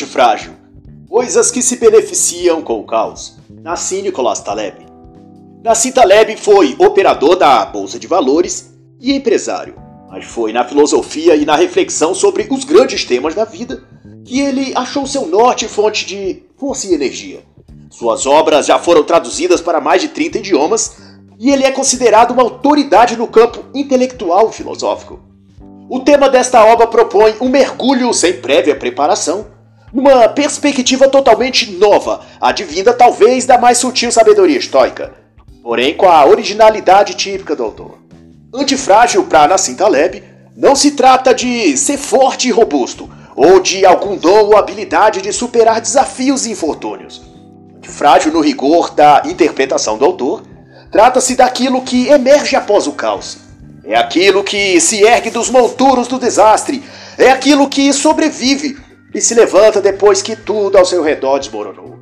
antifrágil. Coisas que se beneficiam com o caos. Nassim Nicolás Taleb. Nassim Taleb foi operador da Bolsa de Valores e empresário, mas foi na filosofia e na reflexão sobre os grandes temas da vida que ele achou seu norte e fonte de força e energia. Suas obras já foram traduzidas para mais de 30 idiomas e ele é considerado uma autoridade no campo intelectual filosófico. O tema desta obra propõe um mergulho sem prévia preparação, numa perspectiva totalmente nova, advinda talvez da mais sutil sabedoria estoica, porém com a originalidade típica do autor. Antifrágil para Nassim Taleb não se trata de ser forte e robusto, ou de algum dom ou habilidade de superar desafios e infortúnios. Antifrágil no rigor da interpretação do autor, trata-se daquilo que emerge após o caos. É aquilo que se ergue dos monturos do desastre, é aquilo que sobrevive e se levanta depois que tudo ao seu redor desmoronou.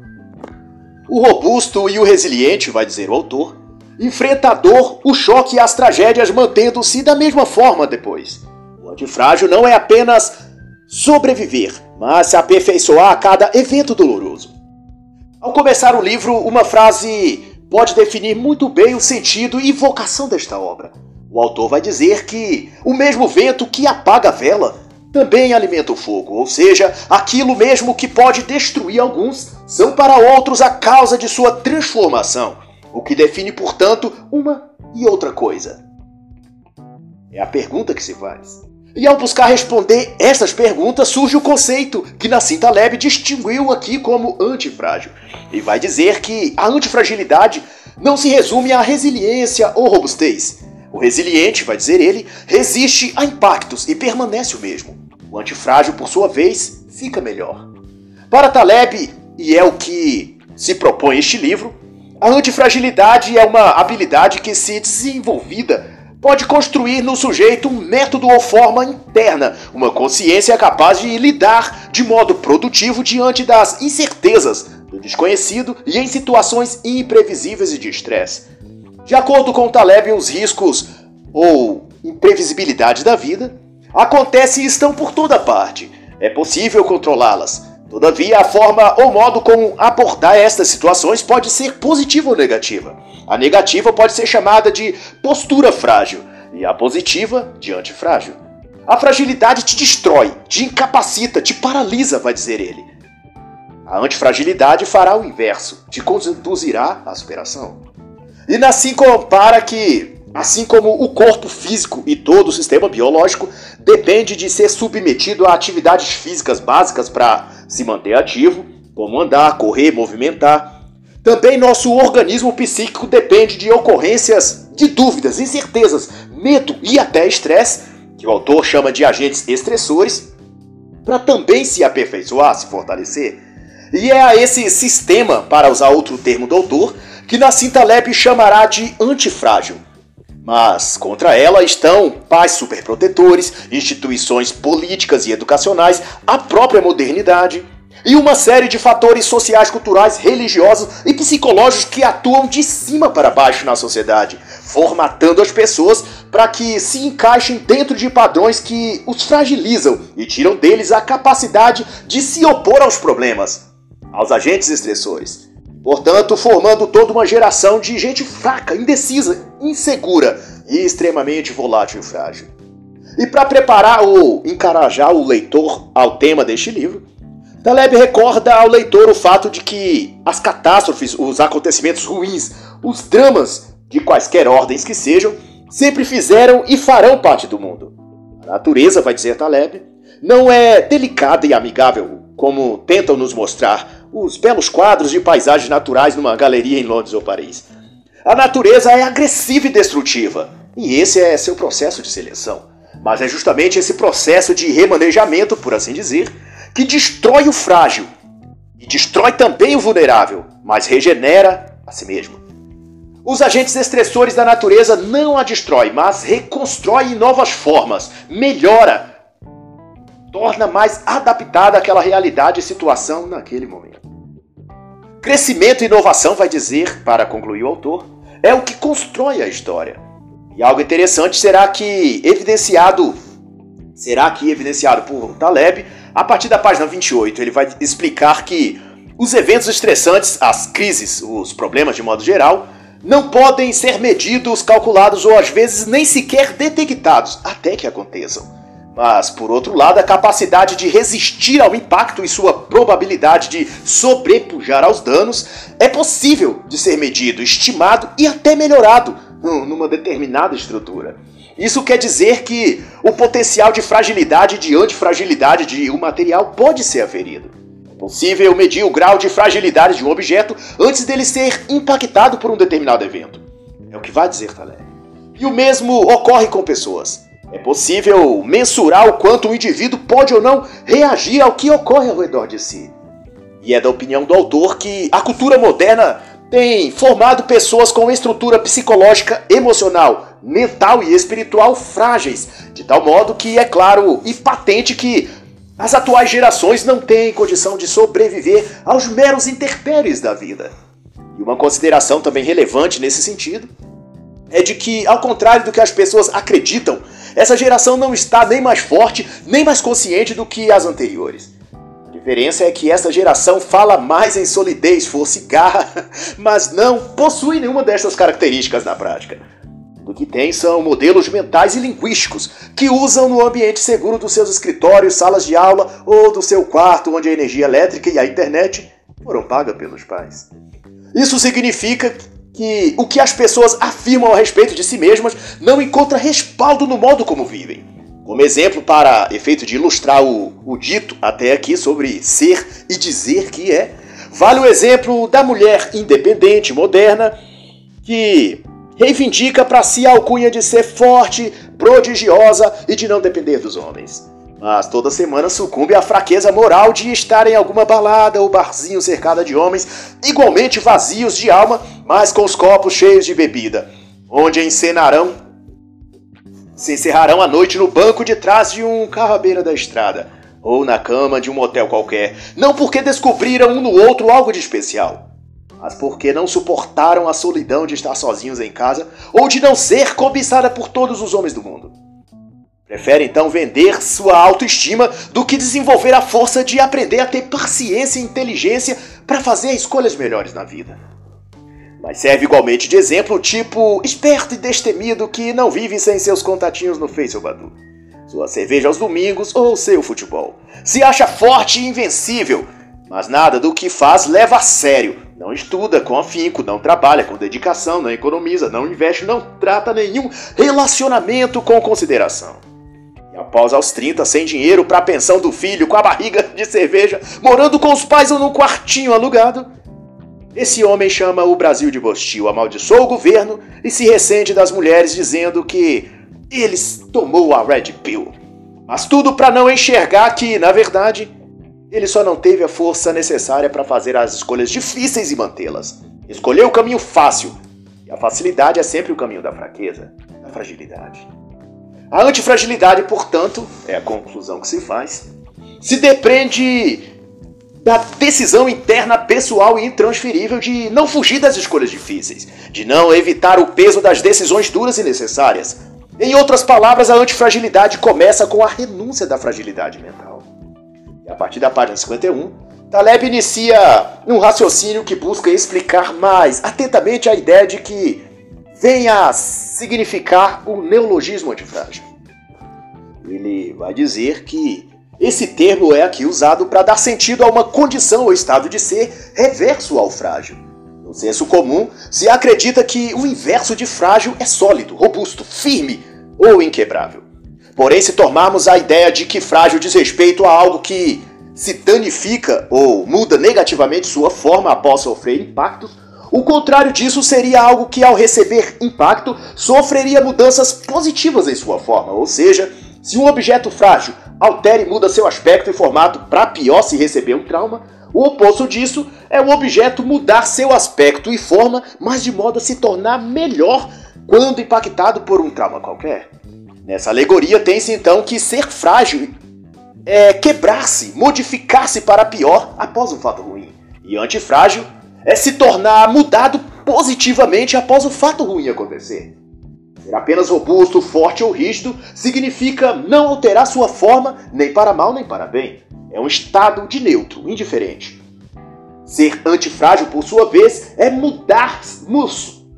O robusto e o resiliente, vai dizer o autor, enfrenta a dor, o choque e as tragédias mantendo-se da mesma forma depois. O antifrágil não é apenas sobreviver, mas se aperfeiçoar a cada evento doloroso. Ao começar o livro, uma frase pode definir muito bem o sentido e vocação desta obra. O autor vai dizer que o mesmo vento que apaga a vela também alimenta o fogo, ou seja, aquilo mesmo que pode destruir alguns são para outros a causa de sua transformação, o que define, portanto, uma e outra coisa. É a pergunta que se faz. E ao buscar responder essas perguntas, surge o conceito que Nassim Taleb distinguiu aqui como antifrágil. E vai dizer que a antifragilidade não se resume à resiliência ou robustez, o resiliente, vai dizer ele, resiste a impactos e permanece o mesmo. O antifrágil, por sua vez, fica melhor. Para Taleb, e é o que se propõe este livro, a antifragilidade é uma habilidade que, se desenvolvida, pode construir no sujeito um método ou forma interna, uma consciência capaz de lidar de modo produtivo diante das incertezas do desconhecido e em situações imprevisíveis e de estresse. De acordo com Taleb, os riscos ou imprevisibilidade da vida acontecem e estão por toda parte. É possível controlá-las. Todavia, a forma ou modo como abordar estas situações pode ser positiva ou negativa. A negativa pode ser chamada de postura frágil e a positiva de antifrágil. A fragilidade te destrói, te incapacita, te paralisa, vai dizer ele. A antifragilidade fará o inverso, te conduzirá à superação. E assim compara que, assim como o corpo físico e todo o sistema biológico depende de ser submetido a atividades físicas básicas para se manter ativo, como andar, correr, movimentar, também nosso organismo psíquico depende de ocorrências de dúvidas, incertezas, medo e até estresse, que o autor chama de agentes estressores, para também se aperfeiçoar, se fortalecer. E é a esse sistema, para usar outro termo do autor, que Nassim Taleb chamará de antifrágil. Mas contra ela estão pais superprotetores, instituições políticas e educacionais, a própria modernidade e uma série de fatores sociais, culturais, religiosos e psicológicos que atuam de cima para baixo na sociedade, formatando as pessoas para que se encaixem dentro de padrões que os fragilizam e tiram deles a capacidade de se opor aos problemas, aos agentes estressores. Portanto, formando toda uma geração de gente fraca, indecisa, insegura e extremamente volátil e frágil. E para preparar ou encarajar o leitor ao tema deste livro, Taleb recorda ao leitor o fato de que as catástrofes, os acontecimentos ruins, os dramas, de quaisquer ordens que sejam, sempre fizeram e farão parte do mundo. A natureza, vai dizer Taleb, não é delicada e amigável, como tentam nos mostrar os belos quadros de paisagens naturais numa galeria em Londres ou Paris. A natureza é agressiva e destrutiva, e esse é seu processo de seleção. Mas é justamente esse processo de remanejamento, por assim dizer, que destrói o frágil e destrói também o vulnerável, mas regenera a si mesmo. Os agentes estressores da natureza não a destrói, mas reconstrói em novas formas, melhora, torna mais adaptada àquela realidade e situação naquele momento. Crescimento e inovação, vai dizer, para concluir o autor, é o que constrói a história. E algo interessante será que evidenciado será que evidenciado por Taleb A partir da página 28, ele vai explicar que os eventos estressantes, as crises, os problemas de modo geral, não podem ser medidos, calculados ou às vezes nem sequer detectados até que aconteçam. Mas, por outro lado, a capacidade de resistir ao impacto e sua probabilidade de sobrepujar aos danos é possível de ser medido, estimado e até melhorado numa determinada estrutura. Isso quer dizer que o potencial de fragilidade e de antifragilidade de um material pode ser aferido. É possível medir o grau de fragilidade de um objeto antes dele ser impactado por um determinado evento. É o que vai dizer Taleb. E o mesmo ocorre com pessoas. É possível mensurar o quanto o indivíduo pode ou não reagir ao que ocorre ao redor de si. E é da opinião do autor que a cultura moderna tem formado pessoas com estrutura psicológica, emocional, mental e espiritual frágeis, de tal modo que é claro e patente que as atuais gerações não têm condição de sobreviver aos meros interpéries da vida. E uma consideração também relevante nesse sentido é de que, ao contrário do que as pessoas acreditam, essa geração não está nem mais forte, nem mais consciente do que as anteriores. A diferença é que essa geração fala mais em solidez, força e garra, mas não possui nenhuma dessas características na prática. O que tem são modelos mentais e linguísticos que usam no ambiente seguro dos seus escritórios, salas de aula ou do seu quarto, onde a energia elétrica e a internet foram pagas pelos pais. Isso significa que o que as pessoas afirmam a respeito de si mesmas não encontra respaldo no modo como vivem. Como exemplo, para efeito de ilustrar o, o dito até aqui sobre ser e dizer que é, vale o exemplo da mulher independente, moderna, que reivindica para si a alcunha de ser forte, prodigiosa e de não depender dos homens mas toda semana sucumbe à fraqueza moral de estar em alguma balada ou barzinho cercada de homens igualmente vazios de alma, mas com os copos cheios de bebida, onde encenarão se encerrarão a noite no banco de trás de um carro à beira da estrada, ou na cama de um motel qualquer, não porque descobriram um no outro algo de especial, mas porque não suportaram a solidão de estar sozinhos em casa ou de não ser cobiçada por todos os homens do mundo. Prefere então vender sua autoestima do que desenvolver a força de aprender a ter paciência e inteligência para fazer escolhas melhores na vida. Mas serve igualmente de exemplo o tipo esperto e destemido que não vive sem seus contatinhos no Face Badu. Sua cerveja aos domingos ou seu futebol. Se acha forte e invencível, mas nada do que faz leva a sério. Não estuda com afinco, não trabalha com dedicação, não economiza, não investe, não trata nenhum relacionamento com consideração. Após aos 30, sem dinheiro para a pensão do filho, com a barriga de cerveja, morando com os pais ou num quartinho alugado, esse homem chama o Brasil de bostil, amaldiçoa o governo e se ressente das mulheres dizendo que eles tomou a Red Pill. Mas tudo para não enxergar que, na verdade, ele só não teve a força necessária para fazer as escolhas difíceis e mantê-las. Escolheu o caminho fácil. E a facilidade é sempre o caminho da fraqueza, da fragilidade. A antifragilidade, portanto, é a conclusão que se faz, se depende da decisão interna pessoal e intransferível de não fugir das escolhas difíceis, de não evitar o peso das decisões duras e necessárias. Em outras palavras, a antifragilidade começa com a renúncia da fragilidade mental. E a partir da página 51, Taleb inicia um raciocínio que busca explicar mais atentamente a ideia de que vem a significar o neologismo antifrágil. Ele vai dizer que esse termo é aqui usado para dar sentido a uma condição ou estado de ser reverso ao frágil. No senso comum, se acredita que o inverso de frágil é sólido, robusto, firme ou inquebrável. Porém, se tomarmos a ideia de que frágil diz respeito a algo que se danifica ou muda negativamente sua forma após sofrer impactos, o contrário disso seria algo que, ao receber impacto, sofreria mudanças positivas em sua forma, ou seja, se um objeto frágil altera e muda seu aspecto e formato para pior se receber um trauma, o oposto disso é o objeto mudar seu aspecto e forma, mas de modo a se tornar melhor quando impactado por um trauma qualquer. Nessa alegoria tem-se então que ser frágil é quebrar-se, modificar-se para pior após um fato ruim. E antifrágil é se tornar mudado positivamente após o fato ruim acontecer. Ser apenas robusto, forte ou rígido significa não alterar sua forma nem para mal nem para bem. É um estado de neutro, indiferente. Ser antifrágil, por sua vez, é mudar-se,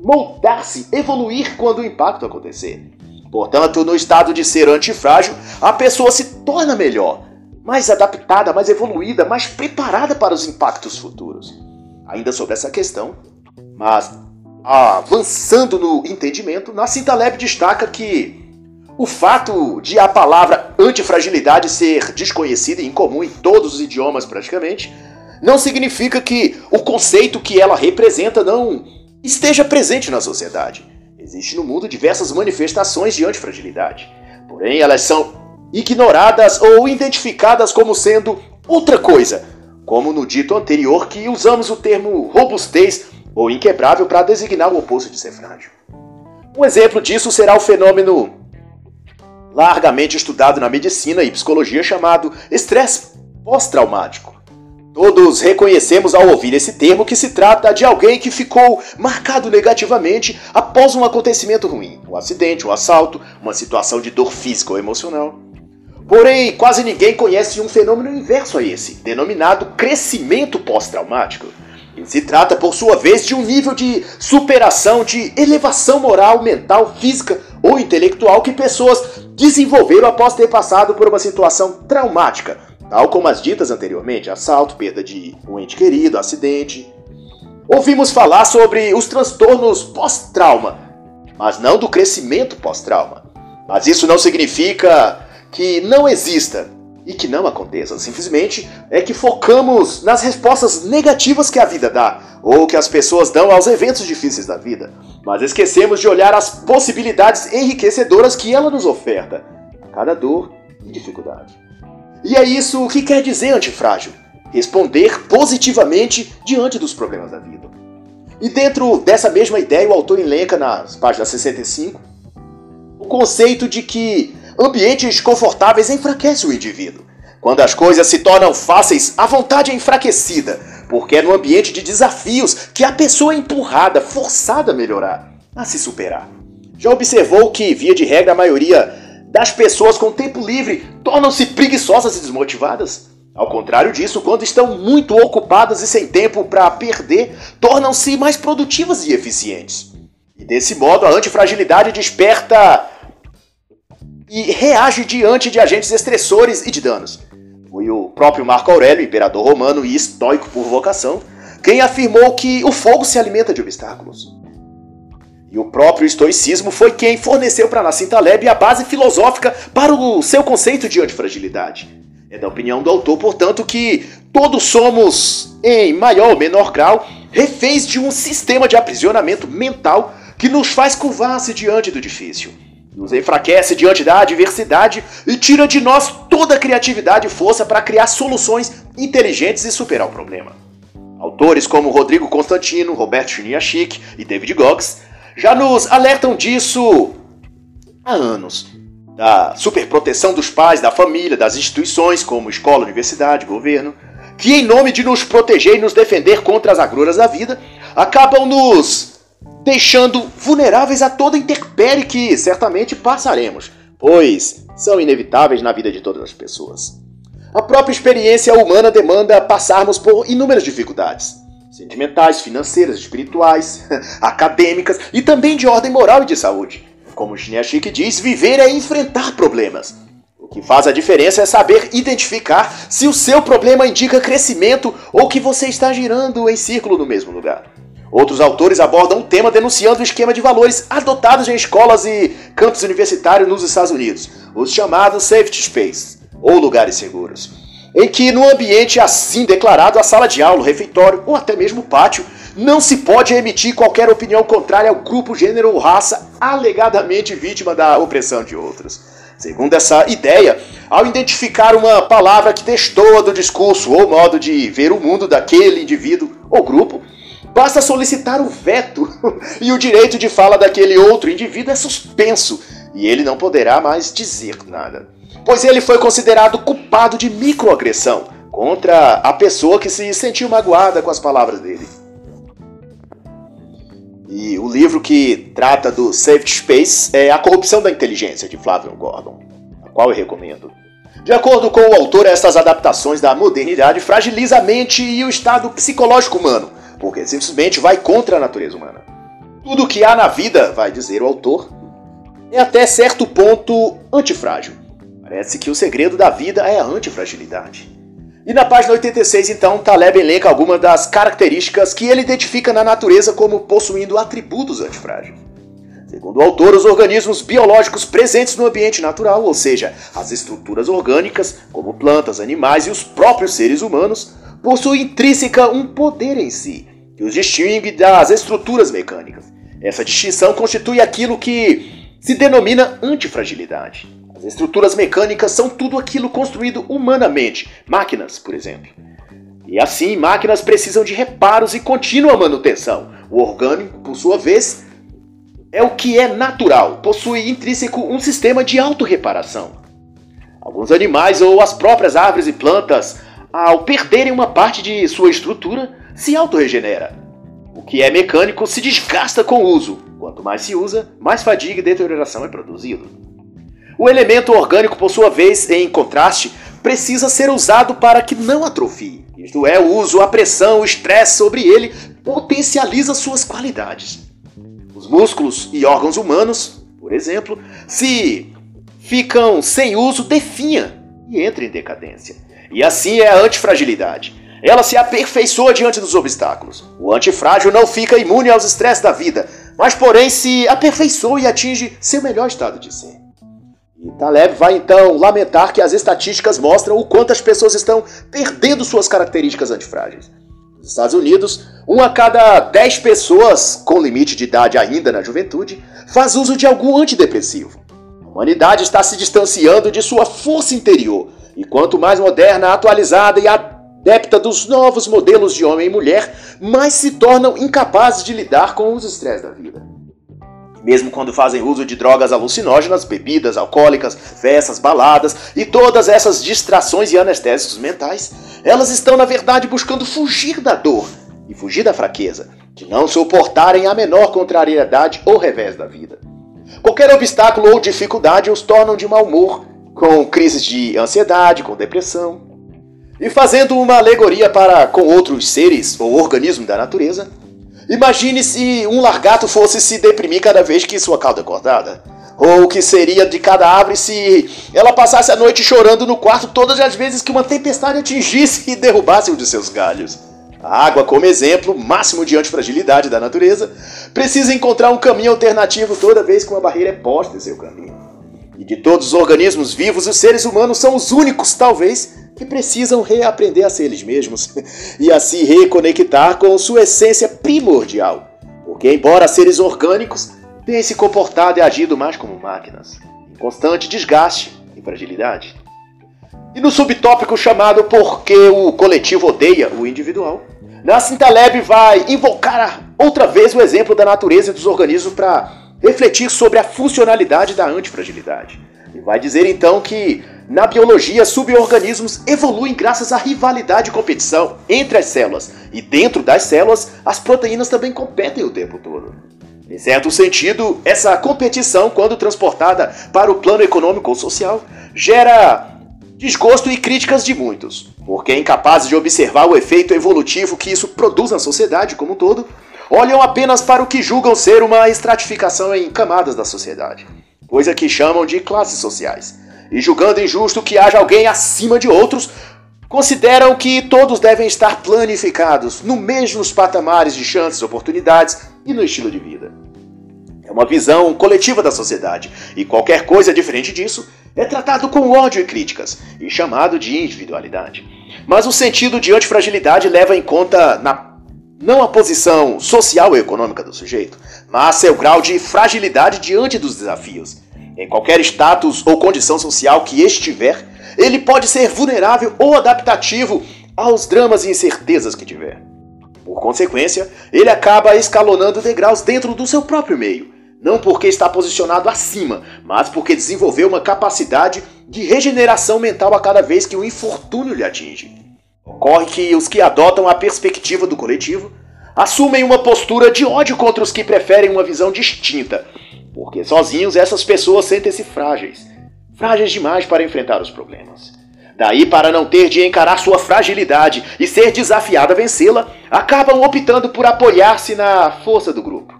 moldar-se, evoluir quando o impacto acontecer. Portanto, no estado de ser antifrágil, a pessoa se torna melhor, mais adaptada, mais evoluída, mais preparada para os impactos futuros. Ainda sobre essa questão, mas avançando no entendimento, Nassim Taleb destaca que o fato de a palavra antifragilidade ser desconhecida e incomum em todos os idiomas praticamente, não significa que o conceito que ela representa não esteja presente na sociedade. Existem no mundo diversas manifestações de antifragilidade. Porém, elas são ignoradas ou identificadas como sendo outra coisa, como no dito anterior que usamos o termo robustez ou inquebrável para designar o oposto de ser frágil. Um exemplo disso será o fenômeno largamente estudado na medicina e psicologia chamado estresse pós-traumático. Todos reconhecemos ao ouvir esse termo que se trata de alguém que ficou marcado negativamente após um acontecimento ruim, um acidente, um assalto, uma situação de dor física ou emocional. Porém, quase ninguém conhece um fenômeno inverso a esse, denominado crescimento pós-traumático. Se trata, por sua vez, de um nível de superação, de elevação moral, mental, física ou intelectual que pessoas desenvolveram após ter passado por uma situação traumática, tal como as ditas anteriormente: assalto, perda de um ente querido, acidente. Ouvimos falar sobre os transtornos pós-trauma, mas não do crescimento pós-trauma. Mas isso não significa que não exista e que não aconteça. Simplesmente é que focamos nas respostas negativas que a vida dá ou que as pessoas dão aos eventos difíceis da vida, mas esquecemos de olhar as possibilidades enriquecedoras que ela nos oferta cada dor e dificuldade. E é isso que quer dizer antifrágil: responder positivamente diante dos problemas da vida. E dentro dessa mesma ideia, o autor elenca nas páginas 65 o conceito de que Ambientes confortáveis enfraquecem o indivíduo. Quando as coisas se tornam fáceis, a vontade é enfraquecida, porque é no ambiente de desafios que a pessoa é empurrada, forçada a melhorar, a se superar. Já observou que, via de regra, a maioria das pessoas com tempo livre tornam-se preguiçosas e desmotivadas? Ao contrário disso, quando estão muito ocupadas e sem tempo para perder, tornam-se mais produtivas e eficientes. E desse modo, a antifragilidade desperta e reage diante de agentes estressores e de danos. Foi o próprio Marco Aurélio, imperador romano e estoico por vocação, quem afirmou que o fogo se alimenta de obstáculos. E o próprio estoicismo foi quem forneceu para Nassim Taleb a base filosófica para o seu conceito de antifragilidade. É da opinião do autor, portanto, que todos somos, em maior ou menor grau, reféns de um sistema de aprisionamento mental que nos faz curvar-se diante do difícil nos enfraquece diante da adversidade e tira de nós toda a criatividade e força para criar soluções inteligentes e superar o problema. Autores como Rodrigo Constantino, Roberto Chiniachik e David Goggins já nos alertam disso há anos. Da superproteção dos pais, da família, das instituições como escola, universidade, governo, que em nome de nos proteger e nos defender contra as agruras da vida, acabam nos deixando vulneráveis a toda intempérie que certamente passaremos, pois são inevitáveis na vida de todas as pessoas. A própria experiência humana demanda passarmos por inúmeras dificuldades, sentimentais, financeiras, espirituais, acadêmicas e também de ordem moral e de saúde. Como Chineachik diz, viver é enfrentar problemas. O que faz a diferença é saber identificar se o seu problema indica crescimento ou que você está girando em círculo no mesmo lugar. Outros autores abordam o tema denunciando o esquema de valores adotados em escolas e campos universitários nos Estados Unidos, os chamados safety space, ou lugares seguros, em que no ambiente assim declarado, a sala de aula, o refeitório ou até mesmo o pátio, não se pode emitir qualquer opinião contrária ao grupo, gênero ou raça alegadamente vítima da opressão de outros. Segundo essa ideia, ao identificar uma palavra que destoa do discurso ou modo de ver o mundo daquele indivíduo ou grupo, Basta solicitar o veto e o direito de fala daquele outro indivíduo é suspenso e ele não poderá mais dizer nada, pois ele foi considerado culpado de microagressão contra a pessoa que se sentiu magoada com as palavras dele. E o livro que trata do Safety Space é A Corrupção da Inteligência, de Flavio Gordon, a qual eu recomendo. De acordo com o autor, estas adaptações da modernidade fragilizam a mente e o estado psicológico humano, porque simplesmente vai contra a natureza humana. Tudo que há na vida, vai dizer o autor, é até certo ponto antifrágil. Parece que o segredo da vida é a antifragilidade. E na página 86, então, Taleb elenca algumas das características que ele identifica na natureza como possuindo atributos antifrágeis. Segundo o autor, os organismos biológicos presentes no ambiente natural, ou seja, as estruturas orgânicas, como plantas, animais e os próprios seres humanos, possuem intrínseca um poder em si, que os distingue das estruturas mecânicas. Essa distinção constitui aquilo que se denomina antifragilidade. As estruturas mecânicas são tudo aquilo construído humanamente, máquinas, por exemplo. E assim, máquinas precisam de reparos e contínua manutenção. O orgânico, por sua vez, é o que é natural, possui intrínseco um sistema de autorreparação. Alguns animais ou as próprias árvores e plantas, ao perderem uma parte de sua estrutura, se autorregenera. O que é mecânico se desgasta com o uso. Quanto mais se usa, mais fadiga e deterioração é produzido. O elemento orgânico, por sua vez, em contraste, precisa ser usado para que não atrofie. Isto é, o uso, a pressão, o estresse sobre ele potencializa suas qualidades músculos e órgãos humanos, por exemplo, se ficam sem uso, definha e entra em decadência. E assim é a antifragilidade. Ela se aperfeiçoa diante dos obstáculos. O antifrágil não fica imune aos estresses da vida, mas porém se aperfeiçoa e atinge seu melhor estado de ser. E Taleb vai então lamentar que as estatísticas mostram o quanto as pessoas estão perdendo suas características antifrágeis. Nos Estados Unidos, uma a cada 10 pessoas com limite de idade ainda na juventude faz uso de algum antidepressivo. A humanidade está se distanciando de sua força interior, e quanto mais moderna, atualizada e adepta dos novos modelos de homem e mulher, mais se tornam incapazes de lidar com os estresses da vida mesmo quando fazem uso de drogas alucinógenas, bebidas alcoólicas, festas, baladas e todas essas distrações e anestésicos mentais, elas estão na verdade buscando fugir da dor e fugir da fraqueza, de não suportarem a menor contrariedade ou revés da vida. Qualquer obstáculo ou dificuldade os tornam de mau humor, com crises de ansiedade, com depressão. E fazendo uma alegoria para com outros seres ou organismos da natureza, Imagine se um largato fosse se deprimir cada vez que sua cauda é cortada. Ou o que seria de cada árvore se ela passasse a noite chorando no quarto todas as vezes que uma tempestade atingisse e derrubasse um de seus galhos. A água, como exemplo máximo de antifragilidade da natureza, precisa encontrar um caminho alternativo toda vez que uma barreira é posta em seu caminho. E de todos os organismos vivos, os seres humanos são os únicos, talvez, que precisam reaprender a ser eles mesmos e a se reconectar com sua essência primordial. Porque, embora seres orgânicos, têm se comportado e agido mais como máquinas, em constante desgaste e fragilidade. E no subtópico chamado Porque o coletivo odeia o individual, Nassim Taleb vai invocar outra vez o exemplo da natureza e dos organismos para refletir sobre a funcionalidade da antifragilidade. E vai dizer então que na biologia, suborganismos evoluem graças à rivalidade e competição entre as células, e dentro das células, as proteínas também competem o tempo todo. Em certo sentido, essa competição, quando transportada para o plano econômico ou social, gera desgosto e críticas de muitos, porque incapazes de observar o efeito evolutivo que isso produz na sociedade como um todo, olham apenas para o que julgam ser uma estratificação em camadas da sociedade, coisa que chamam de classes sociais. E julgando injusto que haja alguém acima de outros, consideram que todos devem estar planificados no mesmos patamares de chances, oportunidades e no estilo de vida. É uma visão coletiva da sociedade, e qualquer coisa diferente disso é tratado com ódio e críticas, e chamado de individualidade. Mas o sentido de antifragilidade leva em conta na não a posição social e econômica do sujeito, mas seu grau de fragilidade diante dos desafios. Em qualquer status ou condição social que estiver, ele pode ser vulnerável ou adaptativo aos dramas e incertezas que tiver. Por consequência, ele acaba escalonando degraus dentro do seu próprio meio, não porque está posicionado acima, mas porque desenvolveu uma capacidade de regeneração mental a cada vez que o infortúnio lhe atinge. Ocorre que os que adotam a perspectiva do coletivo assumem uma postura de ódio contra os que preferem uma visão distinta, porque sozinhos essas pessoas sentem-se frágeis. frágeis demais para enfrentar os problemas. Daí, para não ter de encarar sua fragilidade e ser desafiada a vencê-la, acabam optando por apoiar-se na força do grupo.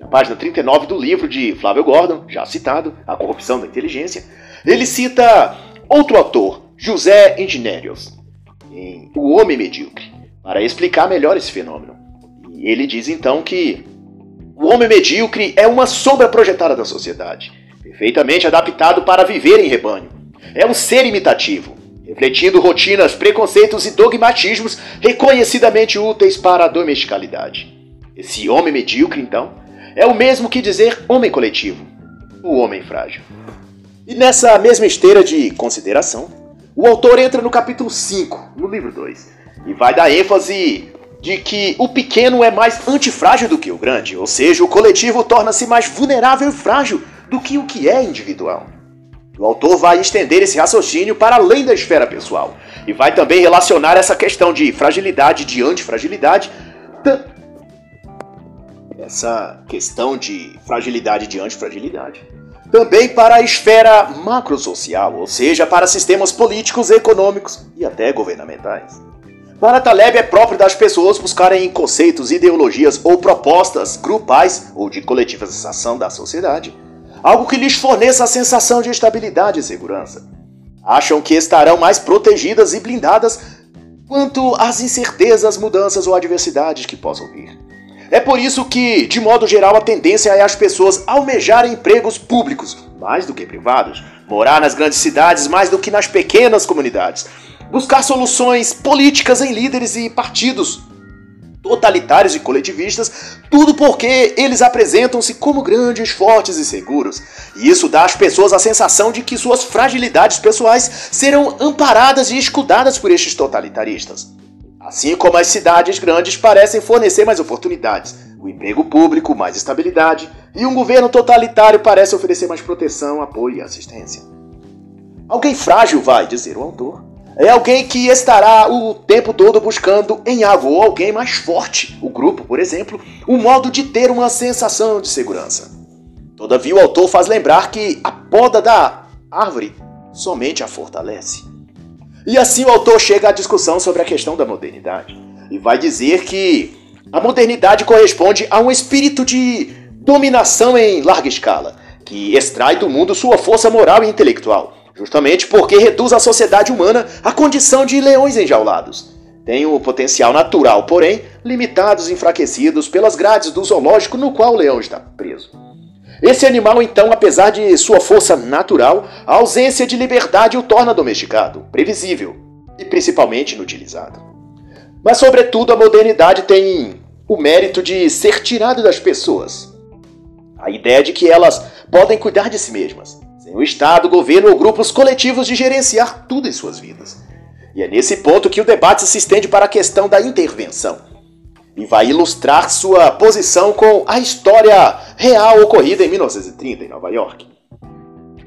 Na página 39 do livro de Flávio Gordon, já citado, A Corrupção da Inteligência, ele cita outro autor, José Engenheiros, em O Homem Medíocre, para explicar melhor esse fenômeno. E ele diz então que o homem medíocre é uma sombra projetada da sociedade, perfeitamente adaptado para viver em rebanho. É um ser imitativo, refletindo rotinas, preconceitos e dogmatismos reconhecidamente úteis para a domesticalidade. Esse homem medíocre, então, é o mesmo que dizer homem coletivo, o homem frágil. E nessa mesma esteira de consideração, o autor entra no capítulo 5, no livro 2, e vai dar ênfase de que o pequeno é mais antifrágil do que o grande, ou seja, o coletivo torna-se mais vulnerável e frágil do que o que é individual. O autor vai estender esse raciocínio para além da esfera pessoal e vai também relacionar essa questão de fragilidade de antifragilidade. Essa questão de fragilidade de antifragilidade. Também para a esfera macrosocial, ou seja, para sistemas políticos, econômicos e até governamentais. Para Taleb é próprio das pessoas buscarem conceitos, ideologias ou propostas grupais ou de coletivização da sociedade algo que lhes forneça a sensação de estabilidade e segurança. Acham que estarão mais protegidas e blindadas quanto às incertezas, mudanças ou adversidades que possam vir. É por isso que, de modo geral, a tendência é as pessoas almejarem empregos públicos mais do que privados, morar nas grandes cidades mais do que nas pequenas comunidades, buscar soluções políticas em líderes e partidos totalitários e coletivistas, tudo porque eles apresentam-se como grandes, fortes e seguros. E isso dá às pessoas a sensação de que suas fragilidades pessoais serão amparadas e escudadas por estes totalitaristas. Assim como as cidades grandes parecem fornecer mais oportunidades, o emprego público mais estabilidade e um governo totalitário parece oferecer mais proteção, apoio e assistência. Alguém frágil, vai dizer o autor, é alguém que estará o tempo todo buscando em algo ou alguém mais forte, o grupo, por exemplo, um modo de ter uma sensação de segurança. Todavia, o autor faz lembrar que a poda da árvore somente a fortalece. E assim o autor chega à discussão sobre a questão da modernidade e vai dizer que a modernidade corresponde a um espírito de dominação em larga escala, que extrai do mundo sua força moral e intelectual justamente porque reduz a sociedade humana à condição de leões enjaulados. Tem o potencial natural, porém, limitados e enfraquecidos pelas grades do zoológico no qual o leão está preso. Esse animal, então, apesar de sua força natural, a ausência de liberdade o torna domesticado, previsível e principalmente inutilizado. Mas, sobretudo, a modernidade tem o mérito de ser tirado das pessoas. A ideia de que elas podem cuidar de si mesmas, sem o Estado, governo ou grupos coletivos de gerenciar tudo em suas vidas. E é nesse ponto que o debate se estende para a questão da intervenção. E vai ilustrar sua posição com a história real ocorrida em 1930 em Nova York.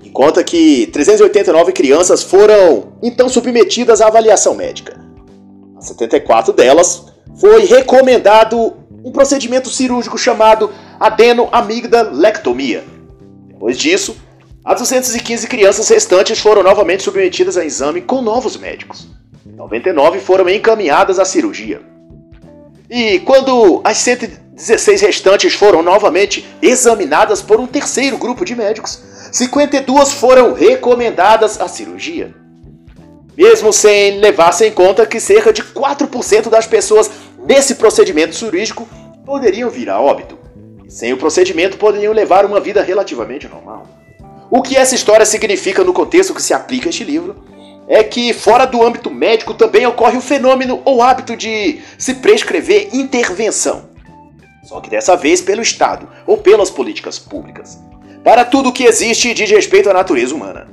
E conta que 389 crianças foram então submetidas à avaliação médica. A 74 delas foi recomendado um procedimento cirúrgico chamado adenoamigdalectomia. Depois disso, as 215 crianças restantes foram novamente submetidas a exame com novos médicos. 99 foram encaminhadas à cirurgia. E quando as 116 restantes foram novamente examinadas por um terceiro grupo de médicos, 52 foram recomendadas à cirurgia. Mesmo sem levar-se em conta que cerca de 4% das pessoas nesse procedimento cirúrgico poderiam vir a óbito. E sem o procedimento poderiam levar uma vida relativamente normal. O que essa história significa no contexto que se aplica a este livro é que, fora do âmbito médico, também ocorre o fenômeno ou hábito de se prescrever intervenção. Só que dessa vez pelo Estado ou pelas políticas públicas. Para tudo que existe diz respeito à natureza humana.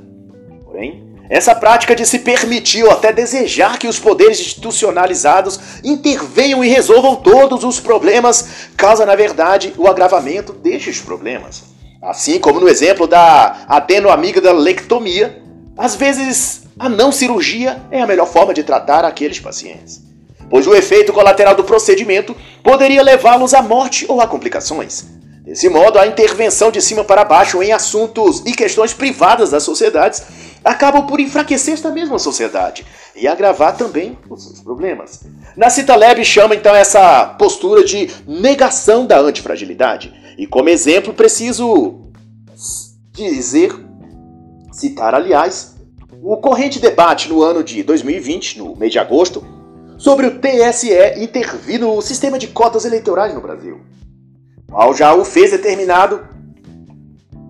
Porém, essa prática de se permitir ou até desejar que os poderes institucionalizados intervenham e resolvam todos os problemas causa, na verdade, o agravamento destes problemas. Assim como no exemplo da adenoamigdalectomia, às vezes a não cirurgia é a melhor forma de tratar aqueles pacientes, pois o efeito colateral do procedimento poderia levá-los à morte ou a complicações. Desse modo, a intervenção de cima para baixo em assuntos e questões privadas das sociedades acabam por enfraquecer esta mesma sociedade e agravar também os seus problemas. Na Citaleb chama então essa postura de negação da antifragilidade. E como exemplo, preciso dizer, citar aliás, o corrente debate no ano de 2020, no mês de agosto, sobre o TSE intervir no sistema de cotas eleitorais no Brasil. Qual já o fez determinado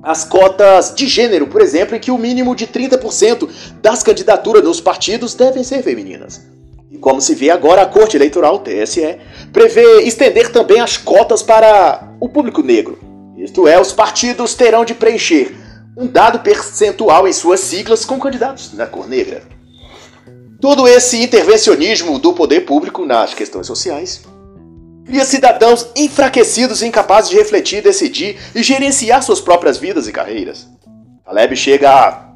as cotas de gênero, por exemplo, em que o mínimo de 30% das candidaturas nos partidos devem ser femininas. E como se vê agora, a Corte Eleitoral, TSE, prevê estender também as cotas para o público negro. Isto é, os partidos terão de preencher um dado percentual em suas siglas com candidatos da cor negra. Todo esse intervencionismo do poder público nas questões sociais cria cidadãos enfraquecidos e incapazes de refletir, decidir e gerenciar suas próprias vidas e carreiras. Taleb chega a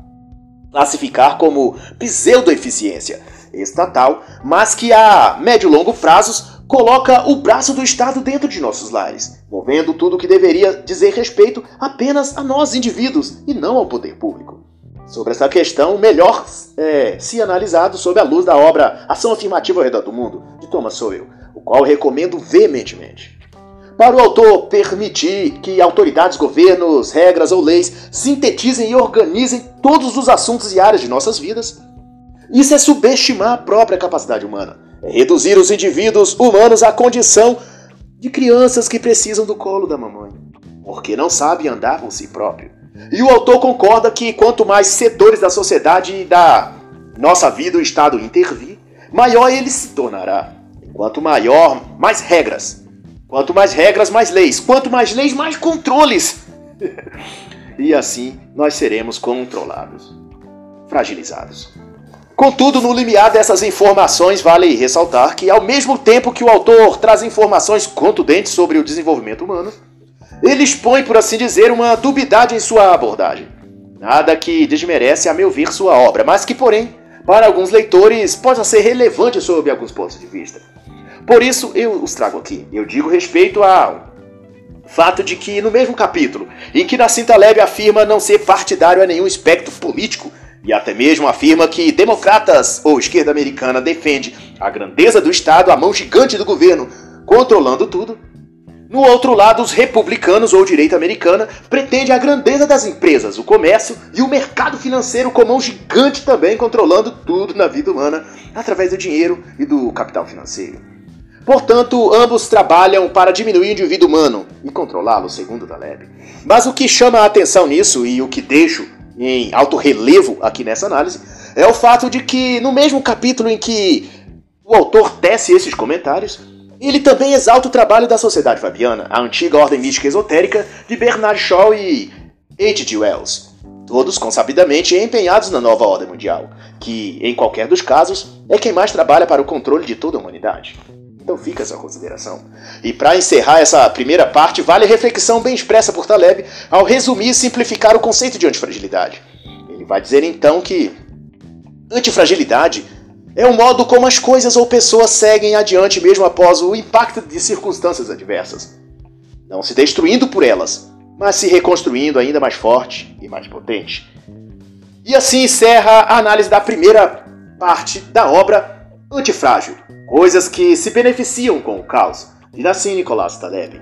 classificar como pseudo-eficiência estatal, mas que a médio e longo prazos coloca o braço do Estado dentro de nossos lares, movendo tudo o que deveria dizer respeito apenas a nós indivíduos e não ao poder público. Sobre essa questão, melhor é, se analisado sob a luz da obra Ação Afirmativa ao Redor do Mundo, de Thomas Sowell, o qual recomendo veementemente. Para o autor permitir que autoridades, governos, regras ou leis sintetizem e organizem todos os assuntos e áreas de nossas vidas, isso é subestimar a própria capacidade humana. Reduzir os indivíduos humanos à condição de crianças que precisam do colo da mamãe, porque não sabem andar por si próprio. E o autor concorda que quanto mais setores da sociedade e da nossa vida o Estado intervir, maior ele se tornará. Quanto maior, mais regras. Quanto mais regras, mais leis. Quanto mais leis, mais controles. e assim nós seremos controlados, fragilizados. Contudo, no limiar dessas informações, vale ressaltar que, ao mesmo tempo que o autor traz informações contundentes sobre o desenvolvimento humano, ele expõe, por assim dizer, uma dubidade em sua abordagem. Nada que desmerece, a meu ver, sua obra, mas que, porém, para alguns leitores, possa ser relevante sob alguns pontos de vista. Por isso eu os trago aqui. Eu digo respeito ao fato de que no mesmo capítulo, em que Nascinta Leve afirma não ser partidário a nenhum espectro político, e até mesmo afirma que democratas ou esquerda americana defende a grandeza do Estado, a mão gigante do governo, controlando tudo. No outro lado, os republicanos ou direita americana pretende a grandeza das empresas, o comércio e o mercado financeiro com mão gigante também controlando tudo na vida humana através do dinheiro e do capital financeiro. Portanto, ambos trabalham para diminuir o indivíduo humano e controlá-lo, segundo Taleb. Mas o que chama a atenção nisso e o que deixo em alto relevo aqui nessa análise é o fato de que, no mesmo capítulo em que o autor tece esses comentários, ele também exalta o trabalho da Sociedade Fabiana, a antiga ordem mística esotérica de Bernard Shaw e H.G. Wells, todos consabidamente empenhados na nova ordem mundial, que, em qualquer dos casos, é quem mais trabalha para o controle de toda a humanidade. Então fica essa consideração. E para encerrar essa primeira parte, vale a reflexão bem expressa por Taleb ao resumir e simplificar o conceito de antifragilidade. Ele vai dizer então que antifragilidade é o modo como as coisas ou pessoas seguem adiante mesmo após o impacto de circunstâncias adversas. Não se destruindo por elas, mas se reconstruindo ainda mais forte e mais potente. E assim encerra a análise da primeira parte da obra Antifrágil, Coisas que se beneficiam com o caos, de Nassim Nicolás Taleb.